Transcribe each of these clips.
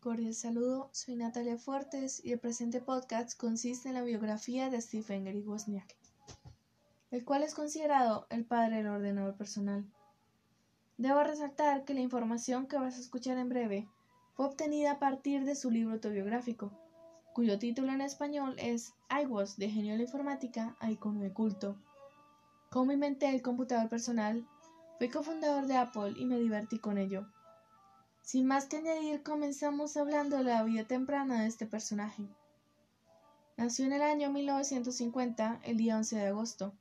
Cordial saludo, soy Natalia Fuertes y el presente podcast consiste en la biografía de Stephen Gary Wozniak, el cual es considerado el padre del ordenador personal. Debo resaltar que la información que vas a escuchar en breve fue obtenida a partir de su libro autobiográfico, cuyo título en español es I Was, de genio de la informática a icono de culto. Como inventé el computador personal, fui cofundador de Apple y me divertí con ello. Sin más que añadir, comenzamos hablando de la vida temprana de este personaje. Nació en el año 1950, el día 11 de agosto,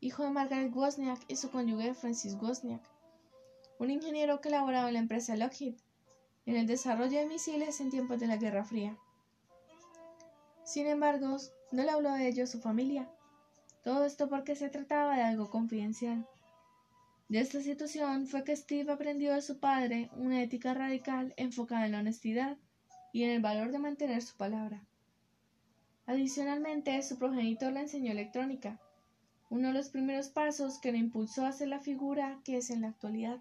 hijo de Margaret Wozniak y su cónyuge Francis Wozniak, un ingeniero que laboraba en la empresa Lockheed en el desarrollo de misiles en tiempos de la Guerra Fría. Sin embargo, no le habló de ello a su familia. Todo esto porque se trataba de algo confidencial. De esta situación fue que Steve aprendió de su padre una ética radical enfocada en la honestidad y en el valor de mantener su palabra. Adicionalmente, su progenitor le enseñó electrónica, uno de los primeros pasos que le impulsó a ser la figura que es en la actualidad.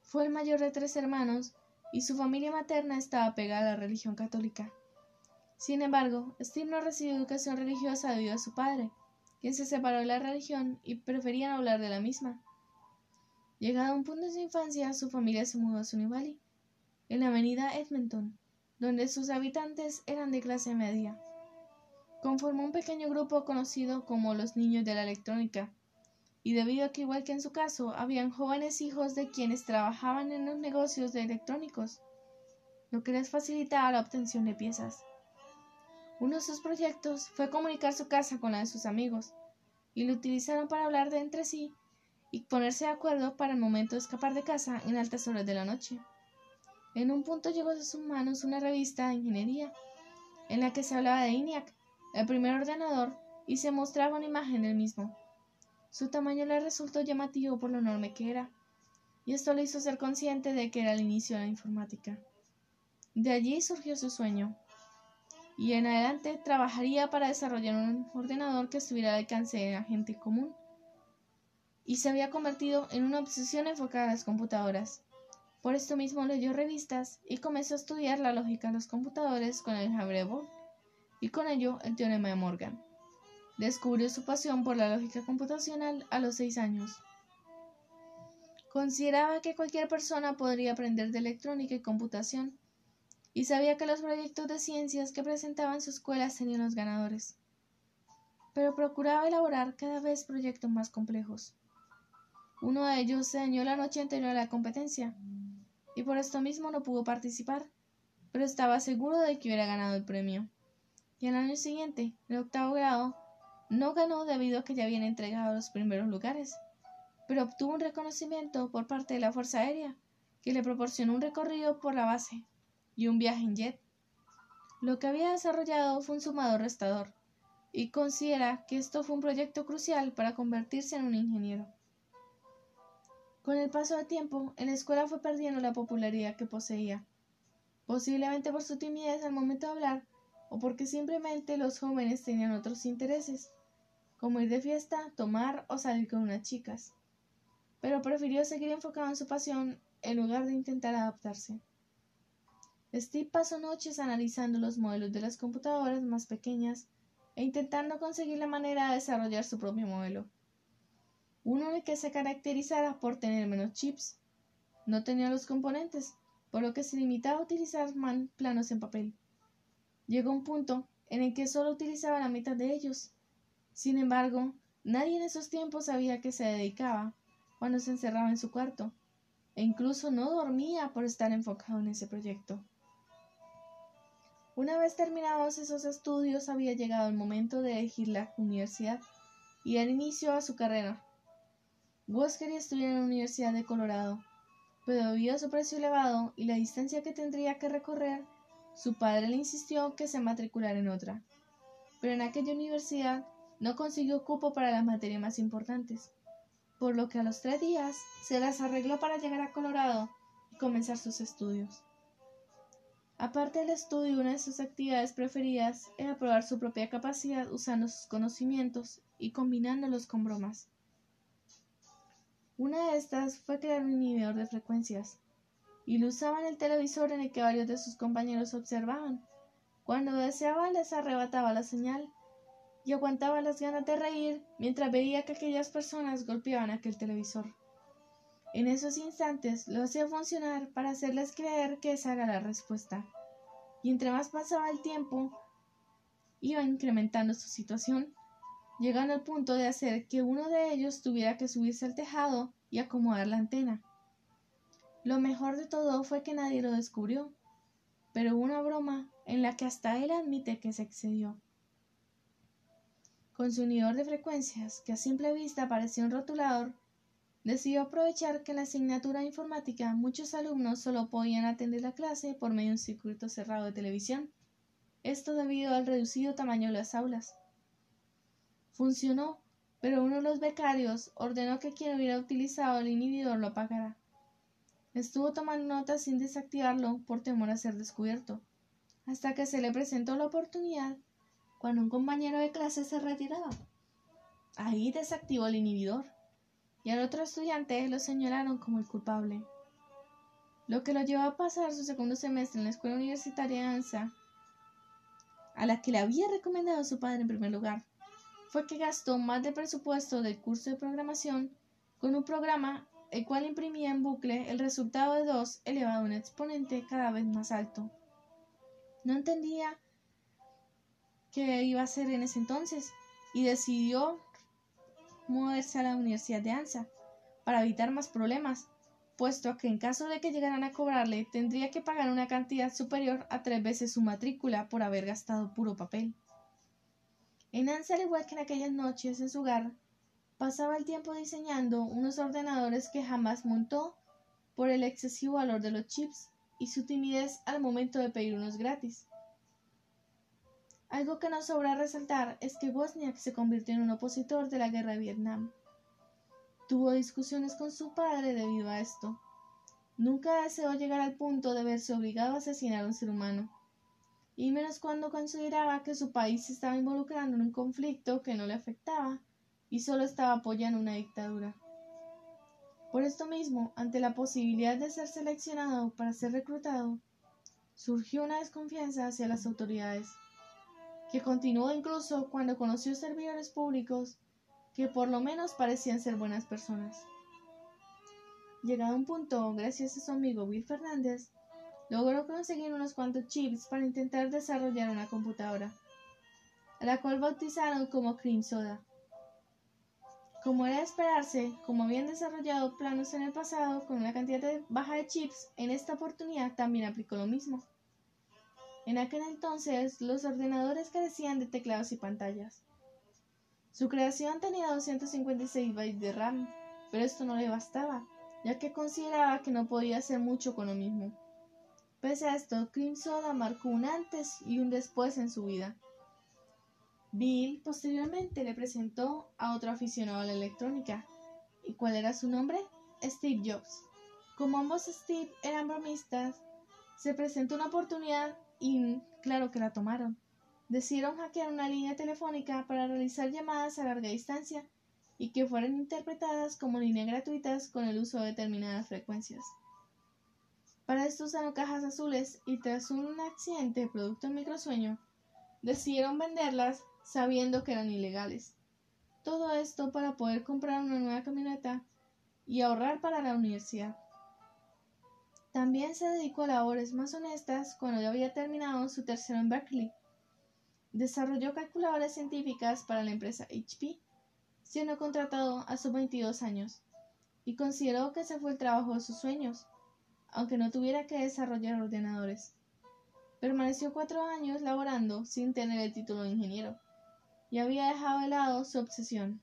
Fue el mayor de tres hermanos y su familia materna estaba pegada a la religión católica. Sin embargo, Steve no recibió educación religiosa debido a su padre, quien se separó de la religión y preferían hablar de la misma. Llegado a un punto de su infancia, su familia se mudó a Sunny Valley, en la avenida Edmonton, donde sus habitantes eran de clase media. Conformó un pequeño grupo conocido como los niños de la electrónica, y debido a que igual que en su caso habían jóvenes hijos de quienes trabajaban en los negocios de electrónicos, lo que les facilitaba la obtención de piezas. Uno de sus proyectos fue comunicar su casa con la de sus amigos, y lo utilizaron para hablar de entre sí y ponerse de acuerdo para el momento de escapar de casa en altas horas de la noche. En un punto llegó a sus manos una revista de ingeniería, en la que se hablaba de ENIAC, el primer ordenador, y se mostraba una imagen del mismo. Su tamaño le resultó llamativo por lo enorme que era, y esto le hizo ser consciente de que era el inicio de la informática. De allí surgió su sueño, y en adelante trabajaría para desarrollar un ordenador que estuviera al alcance de la gente común. Y se había convertido en una obsesión enfocada a las computadoras. Por esto mismo leyó revistas y comenzó a estudiar la lógica de los computadores con el algebra y con ello el teorema de Morgan. Descubrió su pasión por la lógica computacional a los seis años. Consideraba que cualquier persona podría aprender de electrónica y computación y sabía que los proyectos de ciencias que presentaba en su escuela serían los ganadores. Pero procuraba elaborar cada vez proyectos más complejos. Uno de ellos se dañó la noche anterior a la competencia, y por esto mismo no pudo participar, pero estaba seguro de que hubiera ganado el premio. Y al año siguiente, el octavo grado, no ganó debido a que ya habían entregado los primeros lugares, pero obtuvo un reconocimiento por parte de la Fuerza Aérea, que le proporcionó un recorrido por la base y un viaje en jet. Lo que había desarrollado fue un sumador restador, y considera que esto fue un proyecto crucial para convertirse en un ingeniero. Con el paso del tiempo, en la escuela fue perdiendo la popularidad que poseía, posiblemente por su timidez al momento de hablar o porque simplemente los jóvenes tenían otros intereses, como ir de fiesta, tomar o salir con unas chicas. Pero prefirió seguir enfocado en su pasión en lugar de intentar adaptarse. Steve pasó noches analizando los modelos de las computadoras más pequeñas e intentando conseguir la manera de desarrollar su propio modelo. Uno el que se caracterizara por tener menos chips. No tenía los componentes, por lo que se limitaba a utilizar planos en papel. Llegó un punto en el que solo utilizaba la mitad de ellos. Sin embargo, nadie en esos tiempos sabía que se dedicaba cuando se encerraba en su cuarto, e incluso no dormía por estar enfocado en ese proyecto. Una vez terminados esos estudios había llegado el momento de elegir la universidad y dar inicio a su carrera. Woz quería estudiar en la Universidad de Colorado, pero debido a su precio elevado y la distancia que tendría que recorrer, su padre le insistió que se matriculara en otra. Pero en aquella universidad no consiguió cupo para las materias más importantes, por lo que a los tres días se las arregló para llegar a Colorado y comenzar sus estudios. Aparte del estudio, una de sus actividades preferidas era probar su propia capacidad usando sus conocimientos y combinándolos con bromas. Una de estas fue crear un inhibidor de frecuencias. y lo usaba en el televisor en el que varios de sus compañeros observaban. Cuando deseaba les arrebataba la señal y aguantaba las ganas de reír mientras veía que aquellas personas golpeaban aquel televisor. En esos instantes lo hacía funcionar para hacerles creer que esa era la respuesta. Y entre más pasaba el tiempo, iba incrementando su situación, llegando al punto de hacer que uno de ellos tuviera que subirse al tejado y acomodar la antena. Lo mejor de todo fue que nadie lo descubrió, pero hubo una broma en la que hasta él admite que se excedió. Con su unidor de frecuencias, que a simple vista parecía un rotulador, Decidió aprovechar que en la asignatura de informática muchos alumnos solo podían atender la clase por medio de un circuito cerrado de televisión, esto debido al reducido tamaño de las aulas. Funcionó, pero uno de los becarios ordenó que quien hubiera utilizado el inhibidor lo apagara. Estuvo tomando notas sin desactivarlo por temor a ser descubierto, hasta que se le presentó la oportunidad cuando un compañero de clase se retiraba. Ahí desactivó el inhibidor y al otro estudiante lo señalaron como el culpable. Lo que lo llevó a pasar su segundo semestre en la escuela universitaria de ANSA, a la que le había recomendado su padre en primer lugar, fue que gastó más del presupuesto del curso de programación con un programa el cual imprimía en bucle el resultado de 2 elevado a un exponente cada vez más alto. No entendía qué iba a hacer en ese entonces y decidió moverse a la Universidad de Ansa para evitar más problemas, puesto que en caso de que llegaran a cobrarle tendría que pagar una cantidad superior a tres veces su matrícula por haber gastado puro papel. En Ansa, al igual que en aquellas noches en su hogar, pasaba el tiempo diseñando unos ordenadores que jamás montó por el excesivo valor de los chips y su timidez al momento de pedir unos gratis. Algo que no sobra resaltar es que Wozniak se convirtió en un opositor de la guerra de Vietnam. Tuvo discusiones con su padre debido a esto. Nunca deseó llegar al punto de verse obligado a asesinar a un ser humano, y menos cuando consideraba que su país se estaba involucrando en un conflicto que no le afectaba y solo estaba apoyando una dictadura. Por esto mismo, ante la posibilidad de ser seleccionado para ser reclutado, surgió una desconfianza hacia las autoridades que continuó incluso cuando conoció servidores públicos que por lo menos parecían ser buenas personas. Llegado a un punto, gracias a su amigo Will Fernández, logró conseguir unos cuantos chips para intentar desarrollar una computadora, a la cual bautizaron como Cream Soda. Como era de esperarse, como habían desarrollado planos en el pasado con una cantidad baja de chips, en esta oportunidad también aplicó lo mismo. En aquel entonces, los ordenadores carecían de teclados y pantallas. Su creación tenía 256 bytes de RAM, pero esto no le bastaba, ya que consideraba que no podía hacer mucho con lo mismo. Pese a esto, Cream Soda marcó un antes y un después en su vida. Bill posteriormente le presentó a otro aficionado a la electrónica. ¿Y cuál era su nombre? Steve Jobs. Como ambos Steve eran bromistas, se presentó una oportunidad y claro que la tomaron. Decidieron hackear una línea telefónica para realizar llamadas a larga distancia y que fueran interpretadas como líneas gratuitas con el uso de determinadas frecuencias. Para esto usaron cajas azules y tras un accidente producto del microsueño, decidieron venderlas sabiendo que eran ilegales. Todo esto para poder comprar una nueva camioneta y ahorrar para la universidad. También se dedicó a labores más honestas cuando ya había terminado su tercero en Berkeley. Desarrolló calculadoras científicas para la empresa HP, siendo contratado a sus 22 años, y consideró que ese fue el trabajo de sus sueños, aunque no tuviera que desarrollar ordenadores. Permaneció cuatro años laborando sin tener el título de ingeniero, y había dejado de lado su obsesión.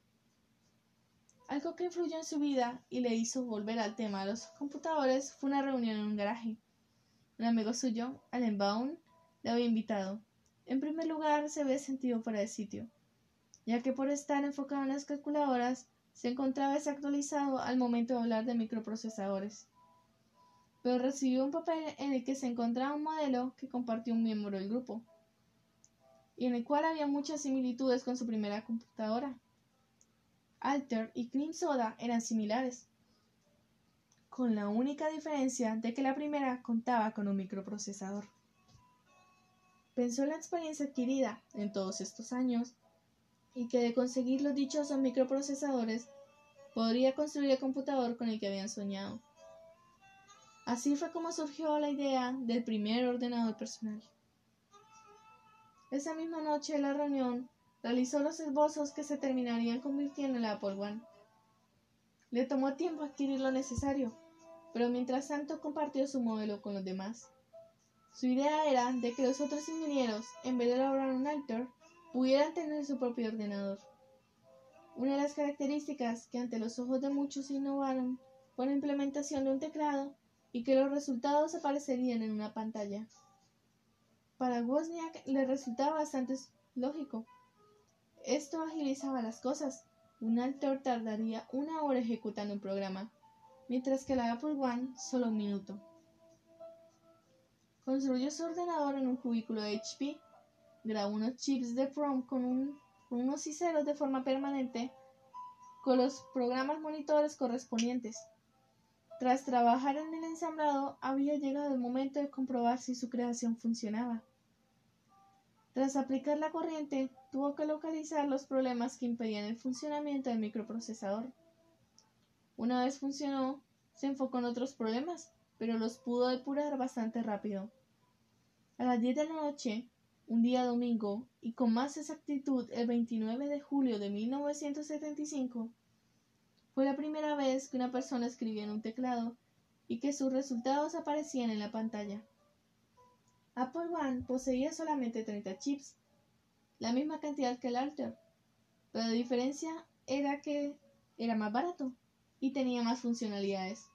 Algo que influyó en su vida y le hizo volver al tema de los computadores fue una reunión en un garaje. Un amigo suyo, Allen Baum, le había invitado. En primer lugar, se había sentido fuera de sitio, ya que por estar enfocado en las calculadoras, se encontraba desactualizado al momento de hablar de microprocesadores. Pero recibió un papel en el que se encontraba un modelo que compartió un miembro del grupo, y en el cual había muchas similitudes con su primera computadora. Alter y Cream Soda eran similares. con la única diferencia de que la primera contaba con un microprocesador. Pensó en la experiencia adquirida en todos estos años y que de conseguir los dichosos microprocesadores podría construir el computador con el que habían soñado. Así fue como surgió la idea del primer ordenador personal. Esa misma noche de la reunión realizó los esbozos que se terminarían convirtiendo en la Apple One. Le tomó tiempo adquirir lo necesario, pero mientras tanto compartió su modelo con los demás. Su idea era de que los otros ingenieros, en vez de elaborar un Alter, pudieran tener su propio ordenador. Una de las características que ante los ojos de muchos innovaron fue la implementación de un teclado y que los resultados aparecerían en una pantalla. Para Wozniak le resultaba bastante lógico. Esto agilizaba las cosas. Un Alter tardaría una hora ejecutando un programa, mientras que la Apple One solo un minuto. Construyó su ordenador en un cubículo de HP grabó unos chips de PROM con, unos ciseros de forma permanente con los programas monitores correspondientes. Tras trabajar en el ensamblado, había llegado el momento de comprobar si su creación funcionaba. Tras aplicar la corriente, tuvo que localizar los problemas que impedían el funcionamiento del microprocesador. Una vez funcionó, se enfocó en otros problemas, pero los pudo depurar bastante rápido. A las 10 de la noche, un día domingo, y con más exactitud el 29 de julio de 1975, fue la primera vez que una persona escribía en un teclado y que sus resultados aparecían en la pantalla. Apple One poseía solamente 30 chips, la misma cantidad que el Alter, pero la diferencia era que era más barato y tenía más funcionalidades.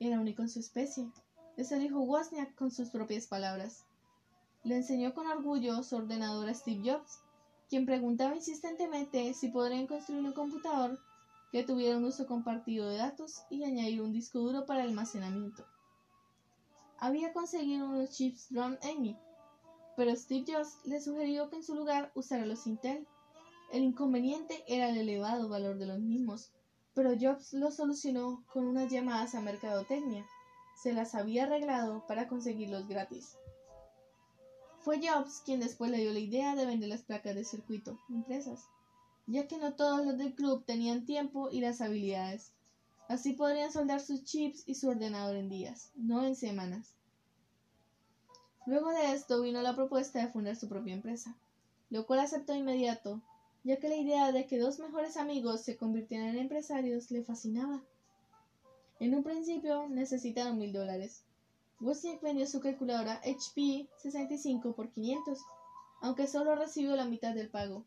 Era único en su especie. Eso dijo Wozniak con sus propias palabras. Le enseñó con orgullo su ordenador a Steve Jobs, quien preguntaba insistentemente si podrían construir un computador que tuviera un uso compartido de datos y añadir un disco duro para almacenamiento. Había conseguido unos chips ROM Amy, pero Steve Jobs le sugirió que en su lugar usara los Intel. El inconveniente era el elevado valor de los mismos, pero Jobs lo solucionó con unas llamadas a mercadotecnia. Se las había arreglado para conseguirlos gratis. Fue Jobs quien después le dio la idea de vender las placas de circuito impresas, ya que no todos los del club tenían tiempo y las habilidades. Así podrían soldar sus chips y su ordenador en días, no en semanas. Luego de esto vino la propuesta de fundar su propia empresa, lo cual aceptó inmediato, ya que la idea de que dos mejores amigos se convirtieran en empresarios le fascinaba. En un principio necesitaron mil dólares, Wozniak vendió su calculadora HP 65 por 500, aunque solo recibió la mitad del pago.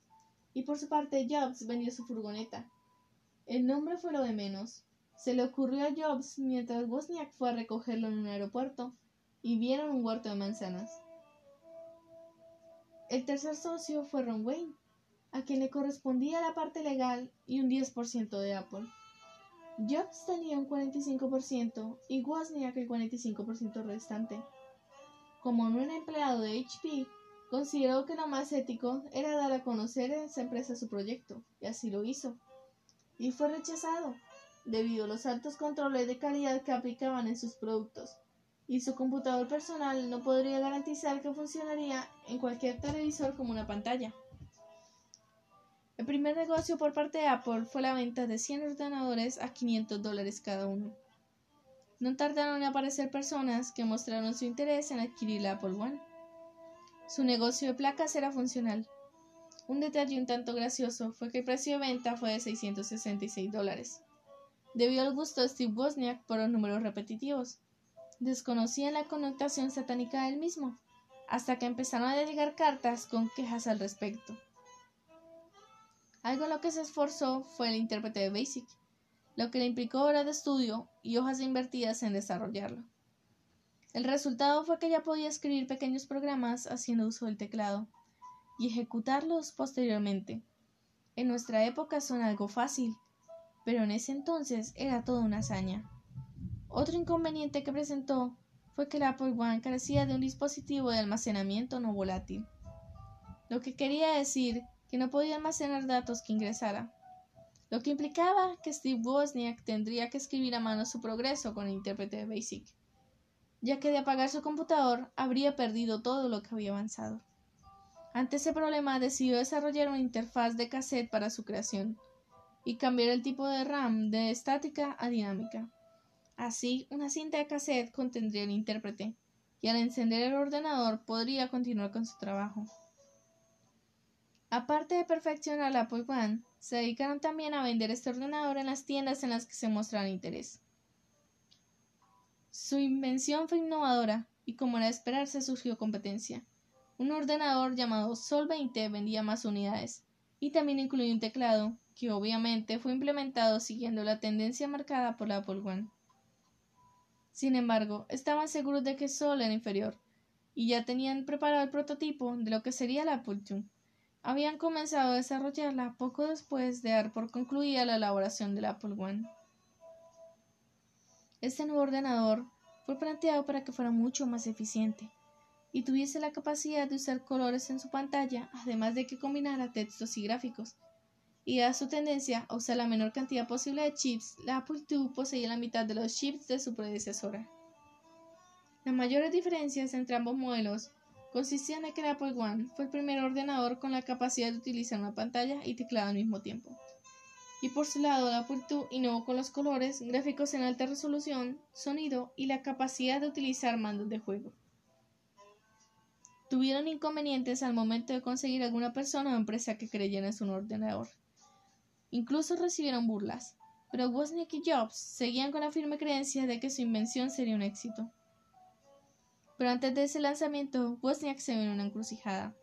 Y por su parte, Jobs vendió su furgoneta. El nombre fue lo de menos. Se le ocurrió a Jobs mientras Wozniak fue a recogerlo en un aeropuerto y vieron un huerto de manzanas. El tercer socio fue Ron Wayne, a quien le correspondía la parte legal y un 10% de Apple. Jobs tenía un 45% y Wozniak el 45% restante. Como no era empleado de HP, consideró que lo más ético era dar a conocer a esa empresa su proyecto, y así lo hizo. Y fue rechazado, debido a los altos controles de calidad que aplicaban en sus productos, y su computador personal no podría garantizar que funcionaría en cualquier televisor como una pantalla. El primer negocio por parte de Apple fue la venta de 100 ordenadores a 500 dólares cada uno. No tardaron en aparecer personas que mostraron su interés en adquirir la Apple One. Su negocio de placas era funcional. Un detalle un tanto gracioso fue que el precio de venta fue de 666 dólares. Debido al gusto de Steve Wozniak por los números repetitivos, desconocían la connotación satánica del mismo, hasta que empezaron a llegar cartas con quejas al respecto. Algo en lo que se esforzó fue el intérprete de BASIC, lo que le implicó horas de estudio y hojas invertidas en desarrollarlo. El resultado fue que ya podía escribir pequeños programas haciendo uso del teclado y ejecutarlos posteriormente. En nuestra época son algo fácil, pero en ese entonces era toda una hazaña. Otro inconveniente que presentó fue que el Apple One carecía de un dispositivo de almacenamiento no volátil, lo que quería decir que no podía almacenar datos que ingresara. lo que implicaba que Steve Wozniak tendría que escribir a mano su progreso con el intérprete de BASIC, ya que de apagar su computador habría perdido todo lo que había avanzado. Ante ese problema decidió desarrollar una interfaz de cassette para su creación y cambiar el tipo de RAM de estática a dinámica. Así, una cinta de cassette contendría el intérprete, y al encender el ordenador podría continuar con su trabajo. Aparte de perfeccionar la Apple One, se dedicaron también a vender este ordenador en las tiendas en las que se mostraran interés. Su invención fue innovadora y como era de esperarse surgió competencia. Un ordenador llamado Sol 20 vendía más unidades y también incluía un teclado que obviamente fue implementado siguiendo la tendencia marcada por la Apple One. Sin embargo, estaban seguros de que Sol era inferior, y ya tenían preparado el prototipo de lo que sería la Apple II. Habían comenzado a desarrollarla poco después de dar por concluida la elaboración del Apple One. Este nuevo ordenador fue planteado para que fuera mucho más eficiente y tuviese la capacidad de usar colores en su pantalla, además de que combinara textos y gráficos. Y a su tendencia a usar la menor cantidad posible de chips, la Apple II poseía la mitad de los chips de su predecesora. Las mayores diferencias entre ambos modelos consistían en que el Apple One fue el primer ordenador con la capacidad de utilizar una pantalla y teclado al mismo tiempo. Y por su lado, el Apple II innovó con los colores, gráficos en alta resolución, sonido y la capacidad de utilizar mandos de juego. Tuvieron inconvenientes al momento de conseguir alguna persona o empresa que creyera en su ordenador. Incluso recibieron burlas, pero Wozniak y Jobs seguían con la firme creencia de que su invención sería un éxito. Pero antes de ese lanzamiento, Wozniak se vio en una encrucijada,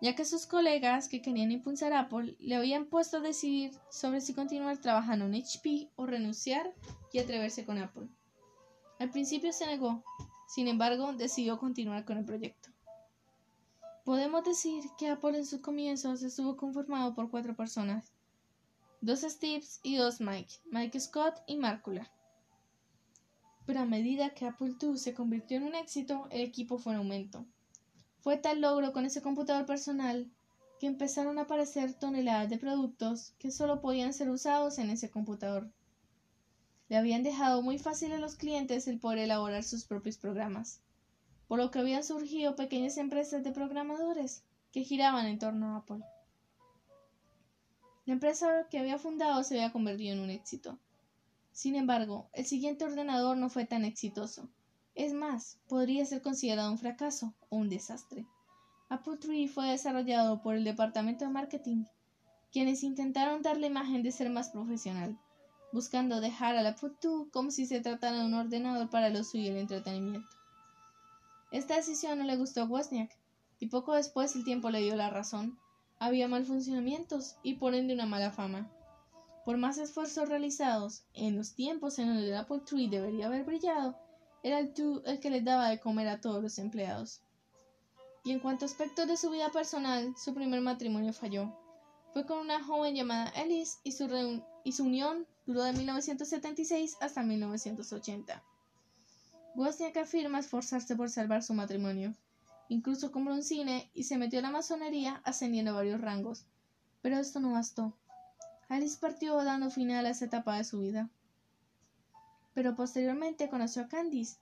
ya que sus colegas que querían impulsar Apple le habían puesto a decidir sobre si continuar trabajando en HP o renunciar y atreverse con Apple. Al principio se negó, sin embargo, decidió continuar con el proyecto. Podemos decir que Apple en sus comienzos estuvo conformado por cuatro personas, dos Steves y dos Mike, Mike Scott y Markula pero a medida que Apple II se convirtió en un éxito, el equipo fue en aumento. Fue tal logro con ese computador personal que empezaron a aparecer toneladas de productos que solo podían ser usados en ese computador. Le habían dejado muy fácil a los clientes el poder elaborar sus propios programas, por lo que habían surgido pequeñas empresas de programadores que giraban en torno a Apple. La empresa que había fundado se había convertido en un éxito. Sin embargo, el siguiente ordenador no fue tan exitoso. Es más, podría ser considerado un fracaso o un desastre. Apple III fue desarrollado por el departamento de marketing, quienes intentaron dar la imagen de ser más profesional, buscando dejar al Apple II como si se tratara de un ordenador para el uso y el entretenimiento. Esta decisión no le gustó a Wozniak, y poco después el tiempo le dio la razón. Había mal funcionamientos y por ende una mala fama. Por más esfuerzos realizados, en los tiempos en los que el Apple III debería haber brillado, era el, el que les daba de comer a todos los empleados. Y en cuanto a aspectos de su vida personal, su primer matrimonio falló. Fue con una joven llamada Alice y su, y su unión duró de 1976 hasta 1980. Wozniak afirma esforzarse por salvar su matrimonio. Incluso compró un cine y se metió a la masonería ascendiendo varios rangos. Pero esto no bastó. Alice partió dando final a esa etapa de su vida. Pero posteriormente conoció a Candice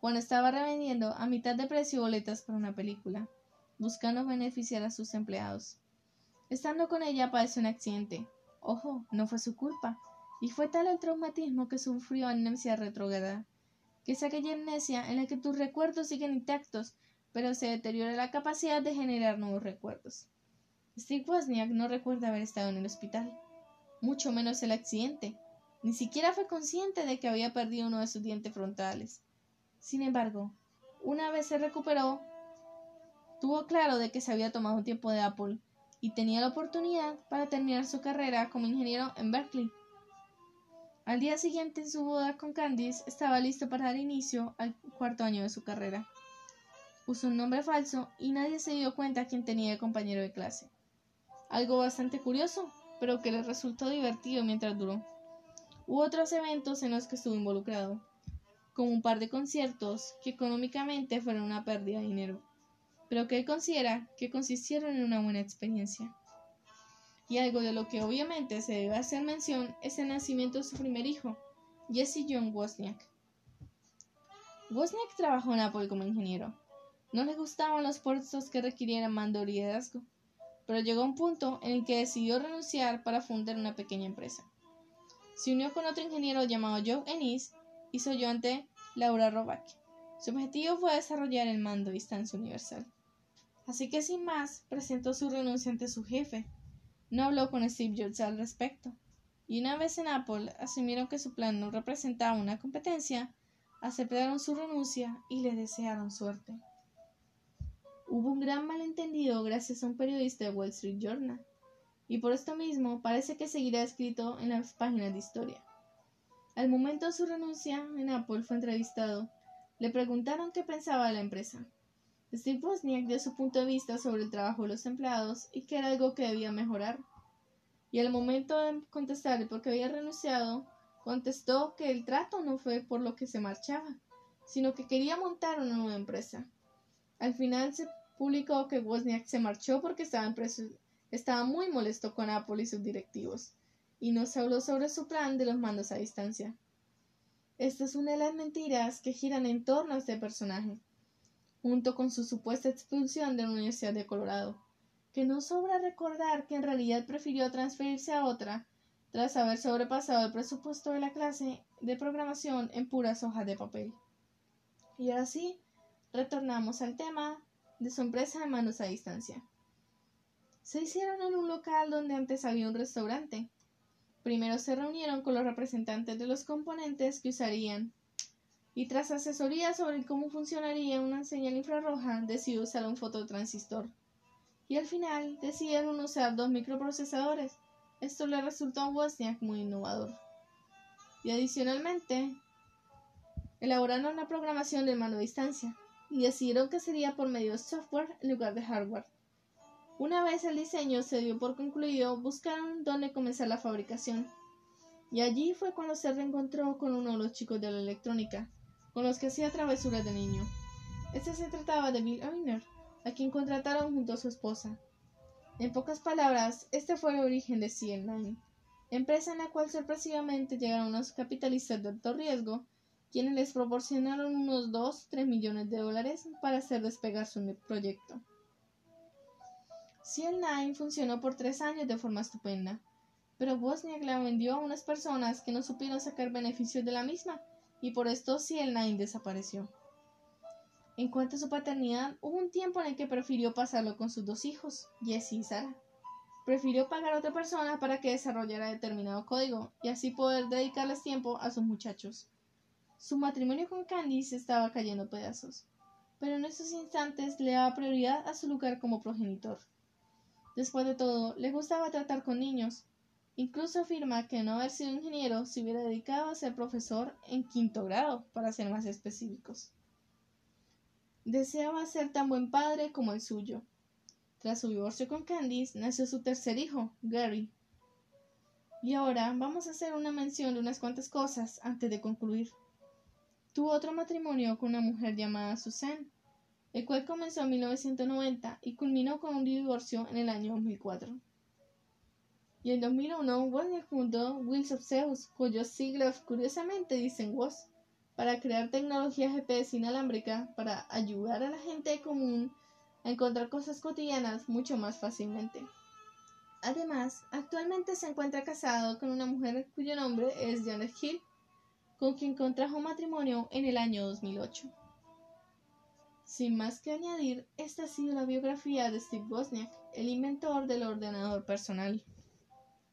cuando estaba revendiendo a mitad de precio boletas para una película, buscando beneficiar a sus empleados. Estando con ella padeció un accidente. Ojo, no fue su culpa, y fue tal el traumatismo que sufrió amnesia retrograda, que es aquella amnesia en la que tus recuerdos siguen intactos, pero se deteriora la capacidad de generar nuevos recuerdos. Steve Wozniak no recuerda haber estado en el hospital mucho menos el accidente. Ni siquiera fue consciente de que había perdido uno de sus dientes frontales. Sin embargo, una vez se recuperó, tuvo claro de que se había tomado un tiempo de Apple y tenía la oportunidad para terminar su carrera como ingeniero en Berkeley. Al día siguiente en su boda con Candice estaba listo para dar inicio al cuarto año de su carrera. Usó un nombre falso y nadie se dio cuenta quién tenía de compañero de clase. Algo bastante curioso, pero que le resultó divertido mientras duró. Hubo otros eventos en los que estuvo involucrado, como un par de conciertos que económicamente fueron una pérdida de dinero, pero que él considera que consistieron en una buena experiencia. y algo de lo que obviamente se debe hacer mención es el nacimiento de su primer hijo, Jesse John Wozniak. Wozniak trabajó en Apple como ingeniero. No le gustaban los puestos que requirieran mando y liderazgo, pero llegó a un punto en el que decidió renunciar para fundar una pequeña empresa. Se unió con otro ingeniero llamado Joe Ennis y su ayudante Laura Roback. Su objetivo fue desarrollar el mando a distancia universal. Así que sin más, presentó su renuncia ante su jefe, no habló con Steve Jobs al respecto, y una vez en Apple asumieron que su plan no representaba una competencia, aceptaron su renuncia y le desearon suerte. Hubo un gran malentendido gracias a un periodista de Wall Street Journal, y por esto mismo parece que seguirá escrito en las páginas de historia. Al momento de su renuncia en Apple fue entrevistado. Le preguntaron qué pensaba de la empresa. Steve Wozniak dio su punto de vista sobre el trabajo de los empleados y que era algo que debía mejorar. Y al momento de contestar por qué había renunciado, contestó que el trato no fue por lo que se marchaba, sino que quería montar una nueva empresa. Al final se publicó que Wozniak se marchó porque estaba, muy molesto con Apple y sus directivos, y no se habló sobre su plan de los mandos a distancia. Esta es una de las mentiras que giran en torno a este personaje junto con su supuesta expulsión de la Universidad de Colorado, que no sobra recordar que en realidad prefirió transferirse a otra tras haber sobrepasado el presupuesto de la clase de programación en puras hojas de papel. Y ahora sí, retornamos al tema de su empresa de manos a distancia. Se hicieron en un local donde antes había un restaurante. Primero se reunieron con los representantes de los componentes que usarían y tras asesoría sobre cómo funcionaría una señal infrarroja, decidió usar un fototransistor. Y al final decidieron usar dos microprocesadores. Esto le resultó a Wozniak muy innovador. Y adicionalmente, elaboraron una programación de mano a distancia y decidieron que sería por medio de software en lugar de hardware. Una vez el diseño se dio por concluido, buscaron dónde comenzar la fabricación. Y allí fue cuando se reencontró con uno de los chicos de la electrónica, con los que hacía travesuras de niño. Este se trataba de Bill Oiner, a quien contrataron junto a su esposa. En pocas palabras, este fue el origen de CL9, empresa en la cual sorpresivamente llegaron unos capitalistas de alto riesgo, quienes les proporcionaron unos 2-3 millones de dólares para hacer despegar su proyecto. CL9 funcionó por tres años de forma estupenda, pero Bosniak la vendió a unas personas que no supieron sacar beneficios de la misma y por esto CL9 desapareció. En cuanto a su paternidad, hubo un tiempo en el que prefirió pasarlo con sus dos hijos, Jesse y Sarah. Prefirió pagar a otra persona para que desarrollara determinado código y así poder dedicarles tiempo a sus muchachos. Su matrimonio con Candice estaba cayendo pedazos, pero en esos instantes le daba prioridad a su lugar como progenitor. Después de todo, le gustaba tratar con niños, Incluso afirma que no haber sido ingeniero se hubiera dedicado a ser profesor en quinto grado, para ser más específicos. Deseaba ser tan buen padre como el suyo. Tras su divorcio con Candice, nació su tercer hijo, Gary. Y ahora vamos a hacer una mención de unas cuantas cosas antes de concluir. Tuvo otro matrimonio con una mujer llamada Suzanne, el cual comenzó en 1990 y culminó con un divorcio en el año 2004 y en 2001 Wozniak fundó Wheels of Zeus, cuyos siglos curiosamente dicen WOS, para crear tecnología GPS inalámbrica para ayudar a la gente común a encontrar cosas cotidianas mucho más fácilmente. Además, actualmente se encuentra casado con una mujer cuyo nombre es Janet Hill, con quien contrajo matrimonio en el año 2008. Sin más que añadir, esta ha sido la biografía de Steve Wozniak, el inventor del ordenador personal.